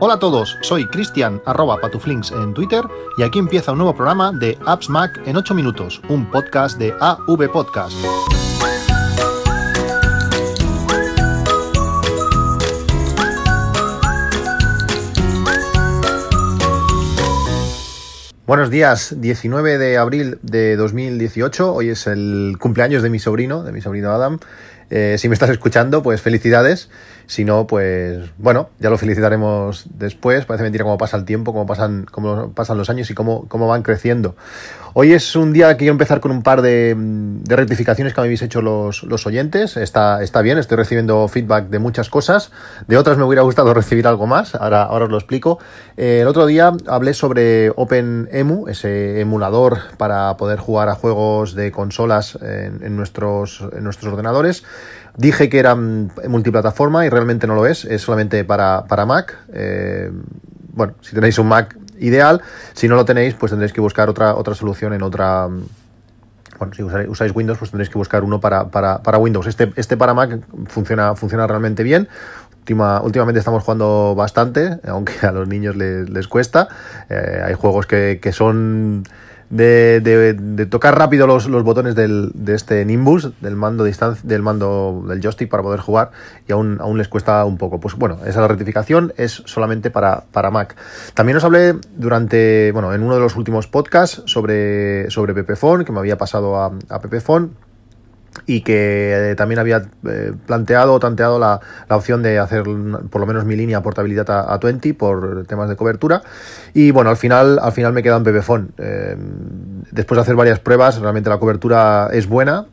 Hola a todos, soy Cristian arroba patuflinks en Twitter y aquí empieza un nuevo programa de Apps Mac en 8 minutos, un podcast de AV Podcast. Buenos días, 19 de abril de 2018, hoy es el cumpleaños de mi sobrino, de mi sobrino Adam. Eh, si me estás escuchando, pues felicidades. Si no, pues bueno, ya lo felicitaremos después. Parece mentira cómo pasa el tiempo, cómo pasan, cómo pasan los años y cómo, cómo van creciendo. Hoy es un día que quiero empezar con un par de, rectificaciones que me habéis hecho los, los, oyentes. Está, está bien, estoy recibiendo feedback de muchas cosas. De otras me hubiera gustado recibir algo más. Ahora, ahora os lo explico. Eh, el otro día hablé sobre OpenEMU, ese emulador para poder jugar a juegos de consolas en, en nuestros, en nuestros ordenadores. Dije que era multiplataforma y realmente no lo es, es solamente para, para Mac. Eh, bueno, si tenéis un Mac ideal, si no lo tenéis, pues tendréis que buscar otra, otra solución en otra... Bueno, si usáis, Windows, pues tendréis que buscar uno para, para, para Windows. Este, este para Mac funciona, funciona realmente bien. últimamente estamos jugando bastante, aunque a los niños les, les cuesta. Eh, hay juegos que, que son de, de, tocar rápido los, los botones del, de este Nimbus, del mando distancia, del mando del joystick para poder jugar y aún, aún les cuesta un poco. Pues bueno, esa la rectificación es solamente para, para Mac. También os hablé durante, bueno, en uno de los últimos podcasts sobre, sobre Pepephone, que me había pasado a, a Pepephone y que eh, también había eh, planteado o tanteado la, la, opción de hacer por lo menos mi línea portabilidad a, a, 20 por temas de cobertura. Y bueno al final al final me queda en Pepefon eh, después de hacer varias pruebas realmente la cobertura es buena.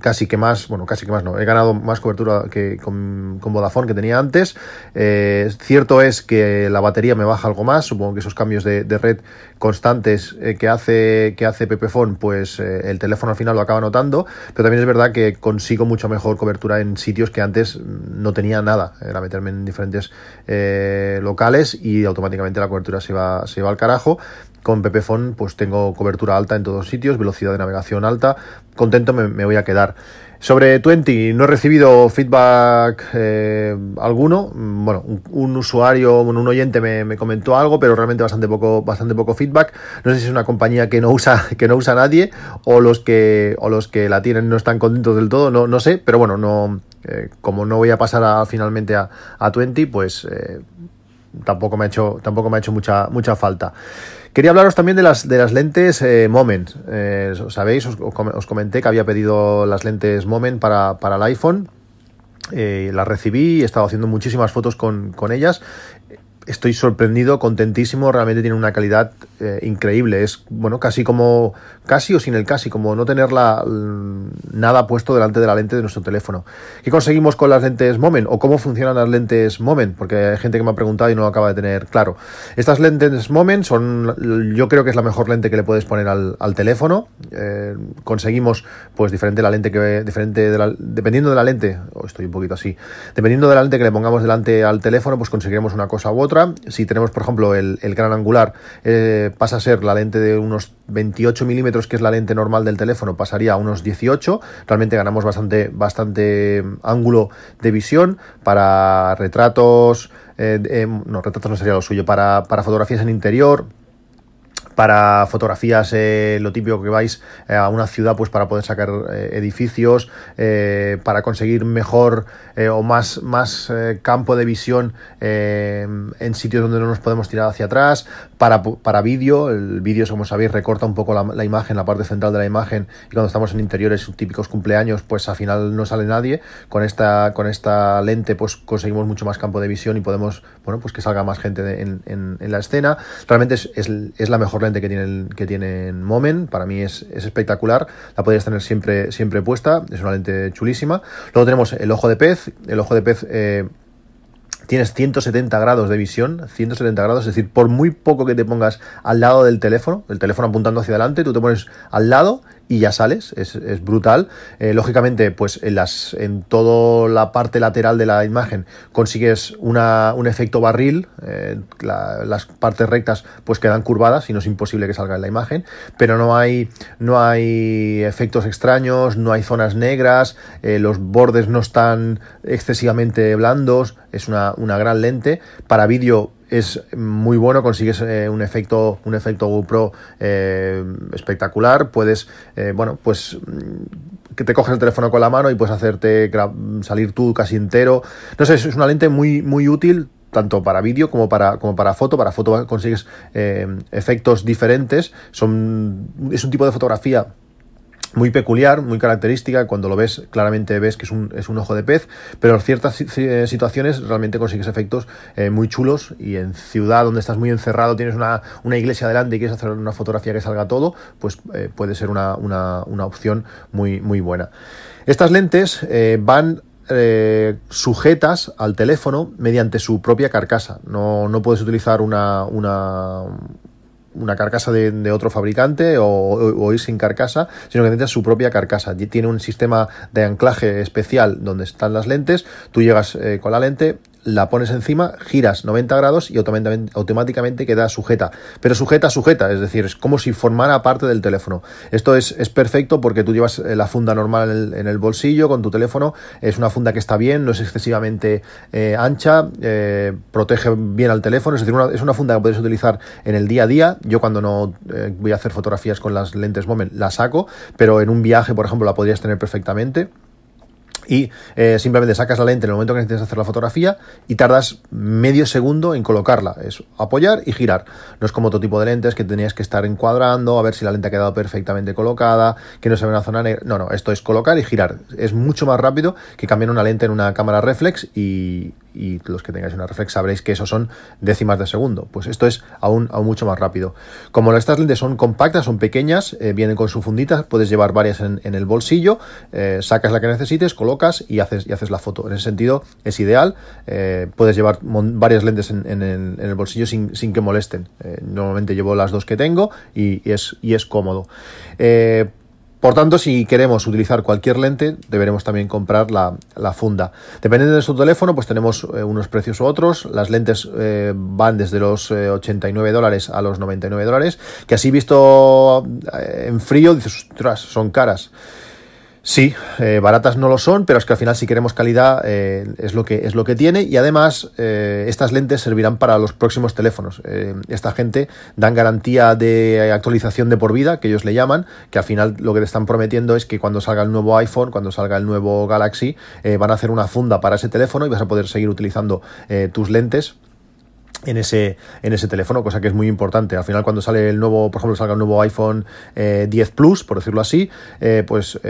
Casi que más bueno casi que más no. He ganado más cobertura que con, con Vodafone que tenía antes. Cierto es que la batería me baja algo más. Supongo que esos cambios de red constantes que hace que hace Pepefon pues el teléfono al final lo acaba notando pero también es verdad que consigo mucho mejor cobertura en sitios que antes no tenía nada. Era meterme en diferentes eh, locales y automáticamente la cobertura se va, se va al carajo. Con Pepefone pues tengo cobertura alta en todos sitios, velocidad de navegación alta. Contento me voy a quedar. Sobre 20 no he recibido feedback eh, alguno. Bueno, un, usuario, un oyente me, comentó algo, pero realmente bastante poco, bastante poco feedback. No sé si es una compañía que no usa, que no usa nadie, o los que, o los que la tienen no están contentos del todo, no, no sé, pero bueno, no, eh, como no voy a pasar a, finalmente a, a 20, pues eh, tampoco me ha hecho, tampoco me ha hecho mucha, mucha falta. Quería hablaros también de las, de las lentes eh, Moment. Eh, Sabéis, os, comenté que había pedido las lentes Moment para, para el iPhone. Eh, las recibí, he estado haciendo muchísimas fotos con, con ellas estoy sorprendido, contentísimo, realmente tiene una calidad eh, increíble, es bueno, casi como, casi o sin el casi, como no tener la, nada puesto delante de la lente de nuestro teléfono. ¿Qué conseguimos con las lentes Moment o cómo funcionan las lentes Moment? Porque hay gente que me ha preguntado y no lo acaba de tener claro. Estas lentes Moment son, yo creo que es la mejor lente que le puedes poner al, teléfono. Eh, conseguimos, pues diferente la lente que, diferente la, dependiendo de la lente, oh, estoy un poquito así, dependiendo de la lente que le pongamos delante al teléfono, pues conseguiremos una cosa u otra si tenemos, por ejemplo, el, gran angular, eh, pasa a ser la lente de unos 28 milímetros, que es la lente normal del teléfono, pasaría a unos 18. Realmente ganamos bastante, bastante ángulo de visión para retratos. Eh, eh, no, retratos no sería lo suyo, para, para fotografías en interior para fotografías, eh, lo típico que vais eh, a una ciudad pues para poder sacar eh, edificios, para conseguir mejor o más, más campo de visión en sitios donde no nos podemos tirar hacia atrás, para, para vídeo, el vídeo como sabéis recorta un poco la, imagen, la parte central de la imagen y cuando estamos en interiores típicos cumpleaños pues al final no sale nadie, con esta, con esta lente pues conseguimos mucho más campo de visión y podemos, bueno pues que salga más gente de, en, en, en, la escena, realmente es, es, es la mejor lente que tienen, que tienen Moment, para mí es, es, espectacular, la podéis tener siempre, siempre puesta, es una lente chulísima. Luego tenemos el ojo de pez, el ojo de pez eh, tienes 170 grados de visión, 170 grados, es decir, por muy poco que te pongas al lado del teléfono, el teléfono apuntando hacia adelante, tú te pones al lado y ya sales, es, brutal. Eh, lógicamente, pues en, las, en toda la parte lateral de la imagen consigues una, un efecto barril, eh, las partes rectas pues quedan curvadas y no es imposible que salga en la imagen, pero no hay, no hay efectos extraños, no hay zonas negras, eh, los bordes no están excesivamente blandos, es una, una gran lente. Para vídeo es muy bueno, consigues eh, un efecto, un efecto GoPro eh, espectacular, puedes, eh, bueno, pues mm, que te coges el teléfono con la mano y puedes hacerte salir tú casi entero. No sé, es una lente muy, muy útil tanto para vídeo como para, como para foto. Para foto consigues efectos diferentes. Son, es un tipo de fotografía muy peculiar, muy característica, cuando lo ves claramente ves que es un, es un ojo de pez, pero en ciertas eh, situaciones realmente consigues efectos eh, muy chulos y en ciudad donde estás muy encerrado, tienes una, una, iglesia delante y quieres hacer una fotografía que salga todo, pues eh, puede ser una, una, una, opción muy, muy buena. Estas lentes van sujetas al teléfono mediante su propia carcasa. No, no puedes utilizar una, una, una carcasa de, otro fabricante o, ir sin carcasa, sino que necesitas su propia carcasa. Tiene un sistema de anclaje especial donde están las lentes, tú llegas eh, con la lente, la pones encima, giras 90 grados y automáticamente, queda sujeta. Pero sujeta, sujeta, es decir, es como si formara parte del teléfono. Esto es, perfecto porque tú llevas eh, la funda normal en el, bolsillo con tu teléfono, es una funda que está bien, no es excesivamente eh, ancha, eh, protege bien al teléfono, es decir, es una funda que puedes utilizar en el día a día. Yo cuando no voy a hacer fotografías con las lentes Moment la saco, pero en un viaje, por ejemplo, la podrías tener perfectamente y eh, simplemente sacas la lente en el momento que necesitas hacer la fotografía y tardas medio segundo en colocarla. Es apoyar y girar. No es como otro tipo de lentes que tenías que estar encuadrando, a ver si la lente ha quedado perfectamente colocada, que no se ve una zona negra. No, no, esto es colocar y girar. Es mucho más rápido que cambiar una lente en una cámara reflex y, y los que tengáis una reflex sabréis que eso son décimas de segundo. Pues esto es aún, aún mucho más rápido. Como estas lentes son compactas, son pequeñas, eh, vienen con su fundita, puedes llevar varias en, el bolsillo, eh, sacas la que necesites, colocas y haces, y haces la foto. En ese sentido es ideal. Eh, puedes llevar varias lentes en, el, bolsillo sin, que molesten. normalmente llevo las dos que tengo y, es, y es cómodo. Por tanto, si queremos utilizar cualquier lente, deberemos también comprar la, funda. Dependiendo de nuestro teléfono, pues tenemos eh, unos precios u otros. Las lentes eh, van desde los 89 eh, dólares a los 99 dólares, que así visto en frío, dices, son caras. Sí, eh, baratas no lo son, pero es que al final si queremos calidad eh, es, lo que, es lo que tiene y además eh, estas lentes servirán para los próximos teléfonos. esta gente dan garantía de actualización de por vida, que ellos le llaman, que al final lo que te están prometiendo es que cuando salga el nuevo iPhone, cuando salga el nuevo Galaxy, van a hacer una funda para ese teléfono y vas a poder seguir utilizando tus lentes en ese, en ese teléfono, cosa que es muy importante. Al final, cuando sale el nuevo, por ejemplo, salga el nuevo iPhone 10 Plus, por decirlo así, pues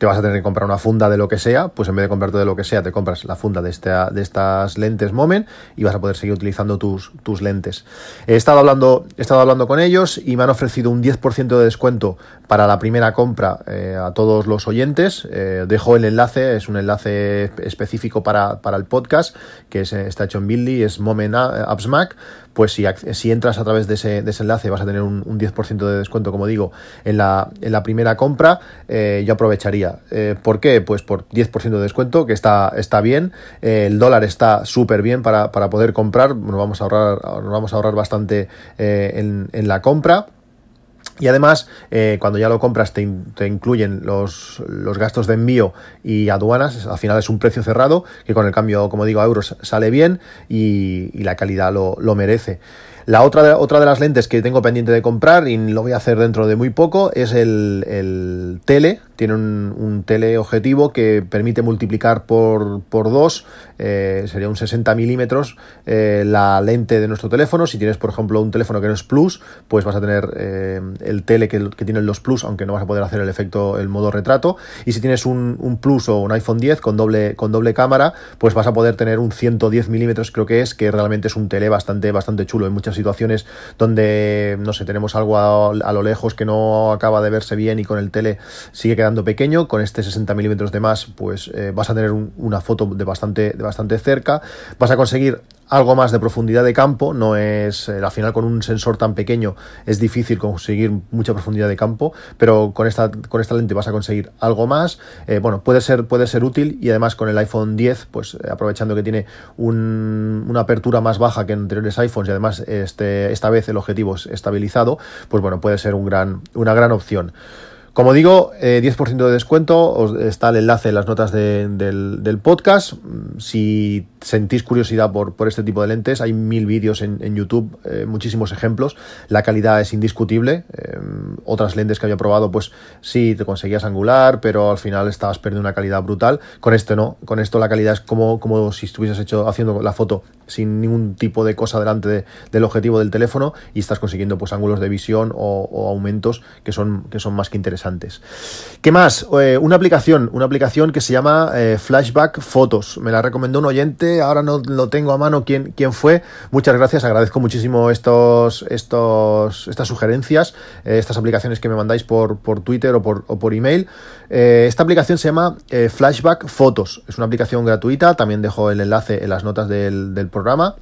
te vas a tener que comprar una funda de lo que sea, pues en vez de comprarte de lo que sea, te compras la funda de, esta, de estas lentes Moment y vas a poder seguir utilizando tus, tus lentes. He estado, hablando, he estado hablando con ellos y me han ofrecido un 10% de descuento para la primera compra eh, a todos los oyentes. Eh, dejo el enlace, es un enlace específico para, para el podcast, que está hecho en Billy, es Moment Apps Mac pues si, si entras a través de ese, enlace vas a tener un, 10% de descuento, como digo, en la, en la primera compra, eh, yo aprovecharía. Eh, ¿Por qué? Pues por 10% de descuento, que está, está bien, eh, el dólar está súper bien para, poder comprar, nos vamos a ahorrar, nos vamos a ahorrar bastante en, en la compra. Y además, eh, cuando ya lo compras, te, incluyen los, gastos de envío y aduanas. Al final es un precio cerrado que con el cambio, como digo, a euros sale bien y, la calidad lo, lo merece. La otra de, otra de las lentes que tengo pendiente de comprar, y lo voy a hacer dentro de muy poco, es el, el tele. Tiene un, un teleobjetivo que permite multiplicar por, por dos, eh, sería un 60 milímetros, eh, la lente de nuestro teléfono. Si tienes, por ejemplo, un teléfono que no es Plus, pues vas a tener eh, el tele que, que tienen los Plus, aunque no vas a poder hacer el efecto, el modo retrato. Y si tienes un, Plus o un iPhone 10 con doble, con doble cámara, pues vas a poder tener un 110 milímetros, creo que es, que realmente es un tele bastante, bastante chulo. en muchas situaciones donde, no sé, tenemos algo a, lo lejos que no acaba de verse bien y con el tele sigue quedando pequeño, con este 60 milímetros de más, pues eh, vas a tener una foto de bastante, de bastante cerca, vas a conseguir algo más de profundidad de campo, no es, eh, al final con un sensor tan pequeño es difícil conseguir mucha profundidad de campo, pero con esta, con esta lente vas a conseguir algo más, eh, bueno, puede ser, puede ser útil y además con el iPhone 10, pues eh, aprovechando que tiene una apertura más baja que en anteriores iPhones y además este, esta vez el objetivo es estabilizado, pues bueno, puede ser un gran, una gran opción. Como digo, 10% de descuento, está el enlace en las notas del, podcast. Si sentís curiosidad por, por, este tipo de lentes, hay mil vídeos en, YouTube, eh, muchísimos ejemplos. La calidad es indiscutible. Eh, otras lentes que había probado, pues sí, te conseguías angular, pero al final estabas perdiendo una calidad brutal. Con este no, con esto la calidad es como, como si estuvieses hecho, haciendo la foto sin ningún tipo de cosa delante del objetivo del teléfono y estás consiguiendo pues ángulos de visión o, aumentos que son, que son más que interesantes. ¿Qué más? Eh, una aplicación, una aplicación que se llama Flashback Photos. Me la recomendó un oyente ahora no lo tengo a mano quién, quién fue. Muchas gracias, agradezco muchísimo estos, estos, estas sugerencias, eh, estas aplicaciones que me mandáis por, por Twitter o por, por email. Eh, esta aplicación se llama eh, Flashback Fotos, es una aplicación gratuita, también dejo el enlace en las notas del, del programa.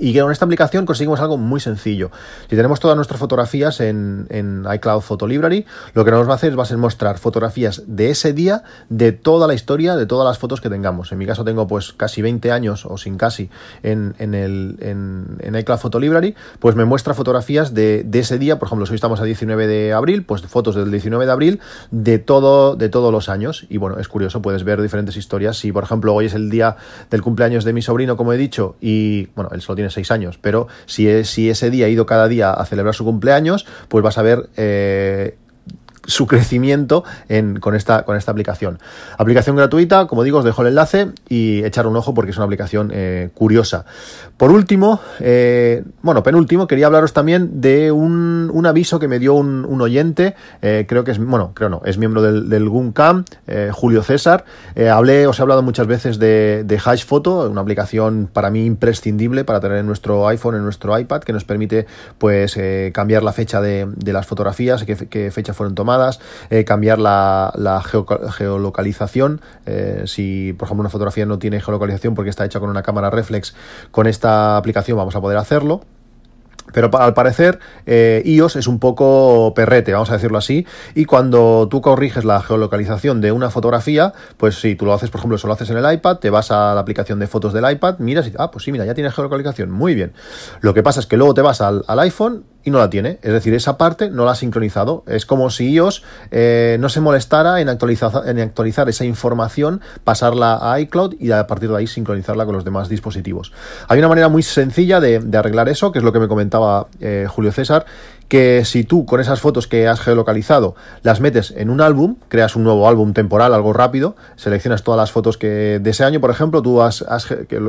Y con esta aplicación conseguimos algo muy sencillo. Si tenemos todas nuestras fotografías en, iCloud Photo Library, lo que nos va a hacer va a ser mostrar fotografías de ese día, de toda la historia, de todas las fotos que tengamos. En mi caso tengo pues casi 20 años o sin casi en, el, en, iCloud Photo Library, pues me muestra fotografías de, ese día, por ejemplo, si hoy estamos a 19 de abril, pues fotos del 19 de abril de, todo, de todos los años. Y bueno, es curioso, puedes ver diferentes historias. Si por ejemplo hoy es el día del cumpleaños de mi sobrino, como he dicho, y bueno, él solo tiene seis años, pero si, si ese día ha ido cada día a celebrar su cumpleaños, pues vas a ver eh, su crecimiento con, esta, con esta aplicación. Aplicación gratuita, como digo, os dejo el enlace y echar un ojo porque es una aplicación eh, curiosa. Por último, eh, bueno, penúltimo, quería hablaros también de un, aviso que me dio un, oyente, eh, creo que es, bueno, creo no, es miembro del, del GUNCAM, Julio César. hablé, os he hablado muchas veces de, de Hash Photo, una aplicación para mí imprescindible para tener en nuestro iPhone, en nuestro iPad, que nos permite pues cambiar la fecha de, las fotografías, qué, qué fecha fueron tomadas eh, cambiar la, geolocalización. Eh, si, por ejemplo, una fotografía no tiene geolocalización porque está hecha con una cámara reflex, con esta aplicación vamos a poder hacerlo. Pero al parecer eh, iOS es un poco perrete, vamos a decirlo así, y cuando tú corriges la geolocalización de una fotografía, pues si tú lo haces, por ejemplo, eso lo haces en el iPad, te vas a la aplicación de fotos del iPad, miras y, ah, pues sí, mira, ya tiene geolocalización, muy bien. Lo que pasa es que luego te vas al, iPhone y no la tiene. Es decir, esa parte no la ha sincronizado. Es como si iOS eh, no se molestara en actualizar, en actualizar esa información, pasarla a iCloud y a partir de ahí sincronizarla con los demás dispositivos. Hay una manera muy sencilla de, arreglar eso, que es lo que me comentaba eh, Julio César, que si tú con esas fotos que has geolocalizado las metes en un álbum, creas un nuevo álbum temporal, algo rápido, seleccionas todas las fotos que de ese año, por ejemplo, tú has, que es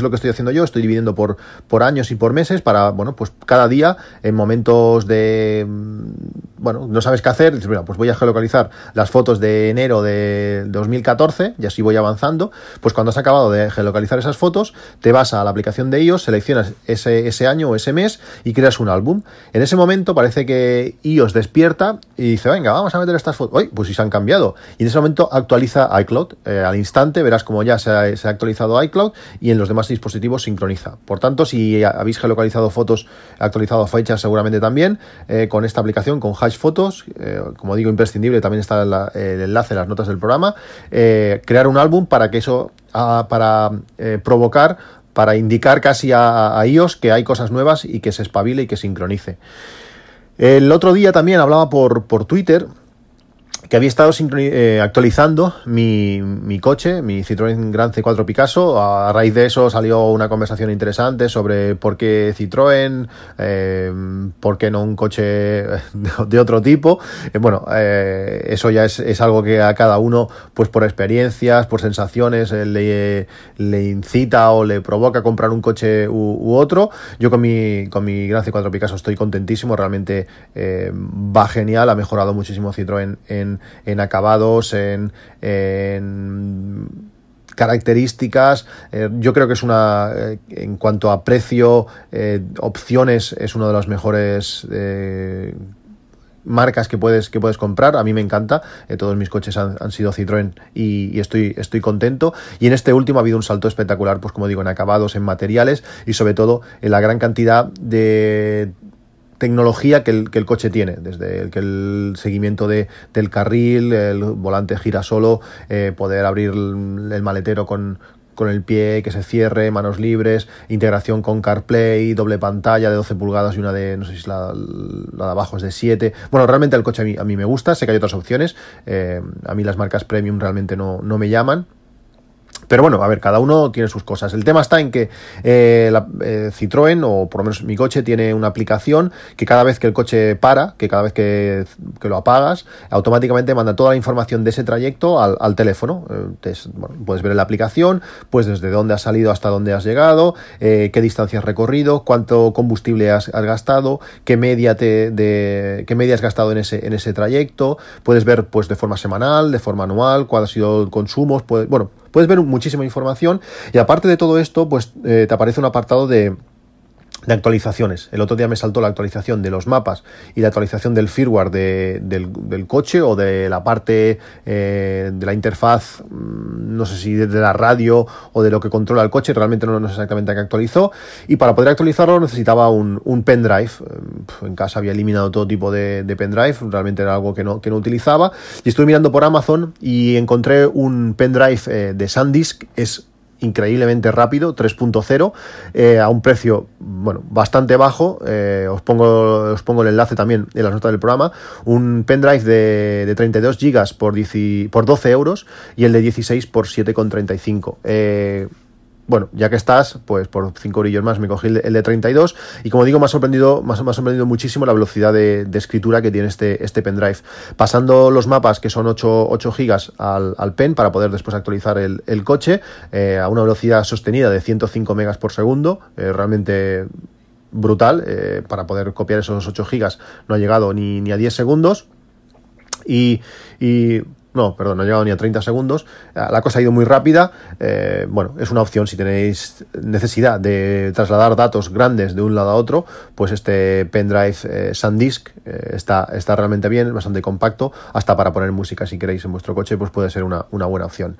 lo que estoy haciendo yo, estoy dividiendo por, por años y por meses para, bueno, pues cada día en momentos de, mm, bueno, no sabes qué hacer, dices, pues voy a geolocalizar las fotos de enero de 2014 y así voy avanzando, pues cuando has acabado de geolocalizar esas fotos, te vas a la aplicación de iOS, seleccionas ese, ese año o ese mes y creas un álbum. En ese momento parece que iOS despierta y dice, venga, vamos a meter estas fotos. Uy, pues si se han cambiado. Y en ese momento actualiza iCloud. Eh, al instante verás como ya se ha, actualizado iCloud y en los demás dispositivos sincroniza. Por tanto, si habéis geolocalizado fotos, actualizado fechas seguramente también, eh, con esta aplicación, con Hash Fotos, eh, como digo, imprescindible, también está el enlace en las notas del programa, crear un álbum para que eso, ah, para provocar para indicar casi a, iOS que hay cosas nuevas y que se espabile y que sincronice. El otro día también hablaba por, por Twitter que había estado eh, actualizando mi, mi, coche, mi Citroën Grand C4 Picasso. A raíz de eso salió una conversación interesante sobre por qué Citroën, eh, por qué no un coche de, otro tipo. Eh, bueno, eso ya es, algo que a cada uno, pues por experiencias, por sensaciones, le, incita o le provoca comprar un coche u, otro. Yo con mi, con mi Grand C4 Picasso estoy contentísimo, realmente va genial, ha mejorado muchísimo Citroën en en, acabados, en, características. Eh, yo creo que es una, eh, en cuanto a precio, eh, opciones, es uno de los mejores marcas que puedes, que puedes comprar. A mí me encanta. Todos mis coches han, sido Citroën y, estoy, estoy contento. Y en este último ha habido un salto espectacular, pues como digo, en acabados, en materiales y sobre todo en la gran cantidad de tecnología que el, que el, coche tiene, desde el, que el seguimiento de, del carril, el volante gira solo, eh, poder abrir el maletero con, con el pie, que se cierre, manos libres, integración con CarPlay, doble pantalla de 12 pulgadas y una de, no sé si la, la de abajo es de 7. Bueno, realmente el coche a mí, a mí me gusta, sé que hay otras opciones, eh, a mí las marcas premium realmente no, no me llaman, pero bueno, a ver, cada uno tiene sus cosas. El tema está en que eh, la, eh, Citroën, o por lo menos mi coche, tiene una aplicación que cada vez que el coche para, que cada vez que, lo apagas, automáticamente manda toda la información de ese trayecto al, teléfono. Entonces, bueno, puedes ver en la aplicación, pues desde dónde has salido hasta dónde has llegado, eh, qué distancia has recorrido, cuánto combustible has, gastado, qué media, te, de, qué media has gastado en ese, en ese trayecto. Puedes ver pues de forma semanal, de forma anual, cuál ha sido el consumo. Puedes, bueno, Puedes ver muchísima información y aparte de todo esto, pues eh, te aparece un apartado de de actualizaciones. El otro día me saltó la actualización de los mapas y la actualización del firmware del, coche o de la parte de la interfaz, no sé si de, la radio o de lo que controla el coche, realmente no, sé exactamente qué actualizó. Y para poder actualizarlo necesitaba un, pendrive. En casa había eliminado todo tipo de, pendrive, realmente era algo que no, que no utilizaba. Y estuve mirando por Amazon y encontré un pendrive de SanDisk, es increíblemente rápido, 3.0, eh, a un precio bueno, bastante bajo. Eh, os, pongo, os pongo el enlace también en las notas del programa. Un pendrive de, de 32 GB por, por 12 euros y el de 16 por 7,35. Eh, bueno, ya que estás, pues por 5 orillos más me cogí el de 32 y como digo, me ha sorprendido, me ha sorprendido muchísimo la velocidad de, escritura que tiene este, este pendrive. Pasando los mapas, que son 8, 8 gigas al, pen para poder después actualizar el, coche eh, a una velocidad sostenida de 105 megas por segundo, eh, realmente brutal, eh, para poder copiar esos 8 gigas no ha llegado ni, ni a 10 segundos. Y, y no, perdón, no ha llegado ni a 30 segundos. Ah, la cosa ha ido muy rápida. Eh, bueno, es una opción si tenéis necesidad de trasladar datos grandes de un lado a otro, pues este pendrive eh, SanDisk eh, está, está realmente bien, bastante compacto, hasta para poner música si queréis en vuestro coche, pues puede ser una, una buena opción.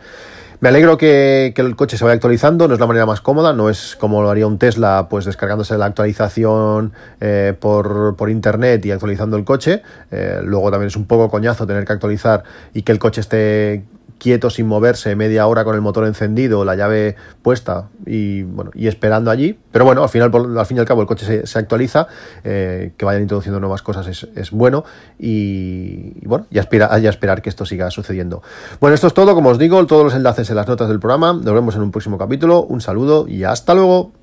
Me alegro que, el coche se vaya actualizando, no es la manera más cómoda, no es como lo haría un Tesla, pues descargándose la actualización eh, por, por, internet y actualizando el coche. Eh, luego también es un poco coñazo tener que actualizar y que el coche esté quieto sin moverse media hora con el motor encendido, la llave puesta y bueno y esperando allí. Pero bueno, al final al fin y al cabo el coche se, actualiza, eh, que vayan introduciendo nuevas cosas es, bueno y, bueno, ya, espera, ya esperar que esto siga sucediendo. Bueno, esto es todo, como os digo, todos los enlaces en las notas del programa. Nos vemos en un próximo capítulo. Un saludo y hasta luego.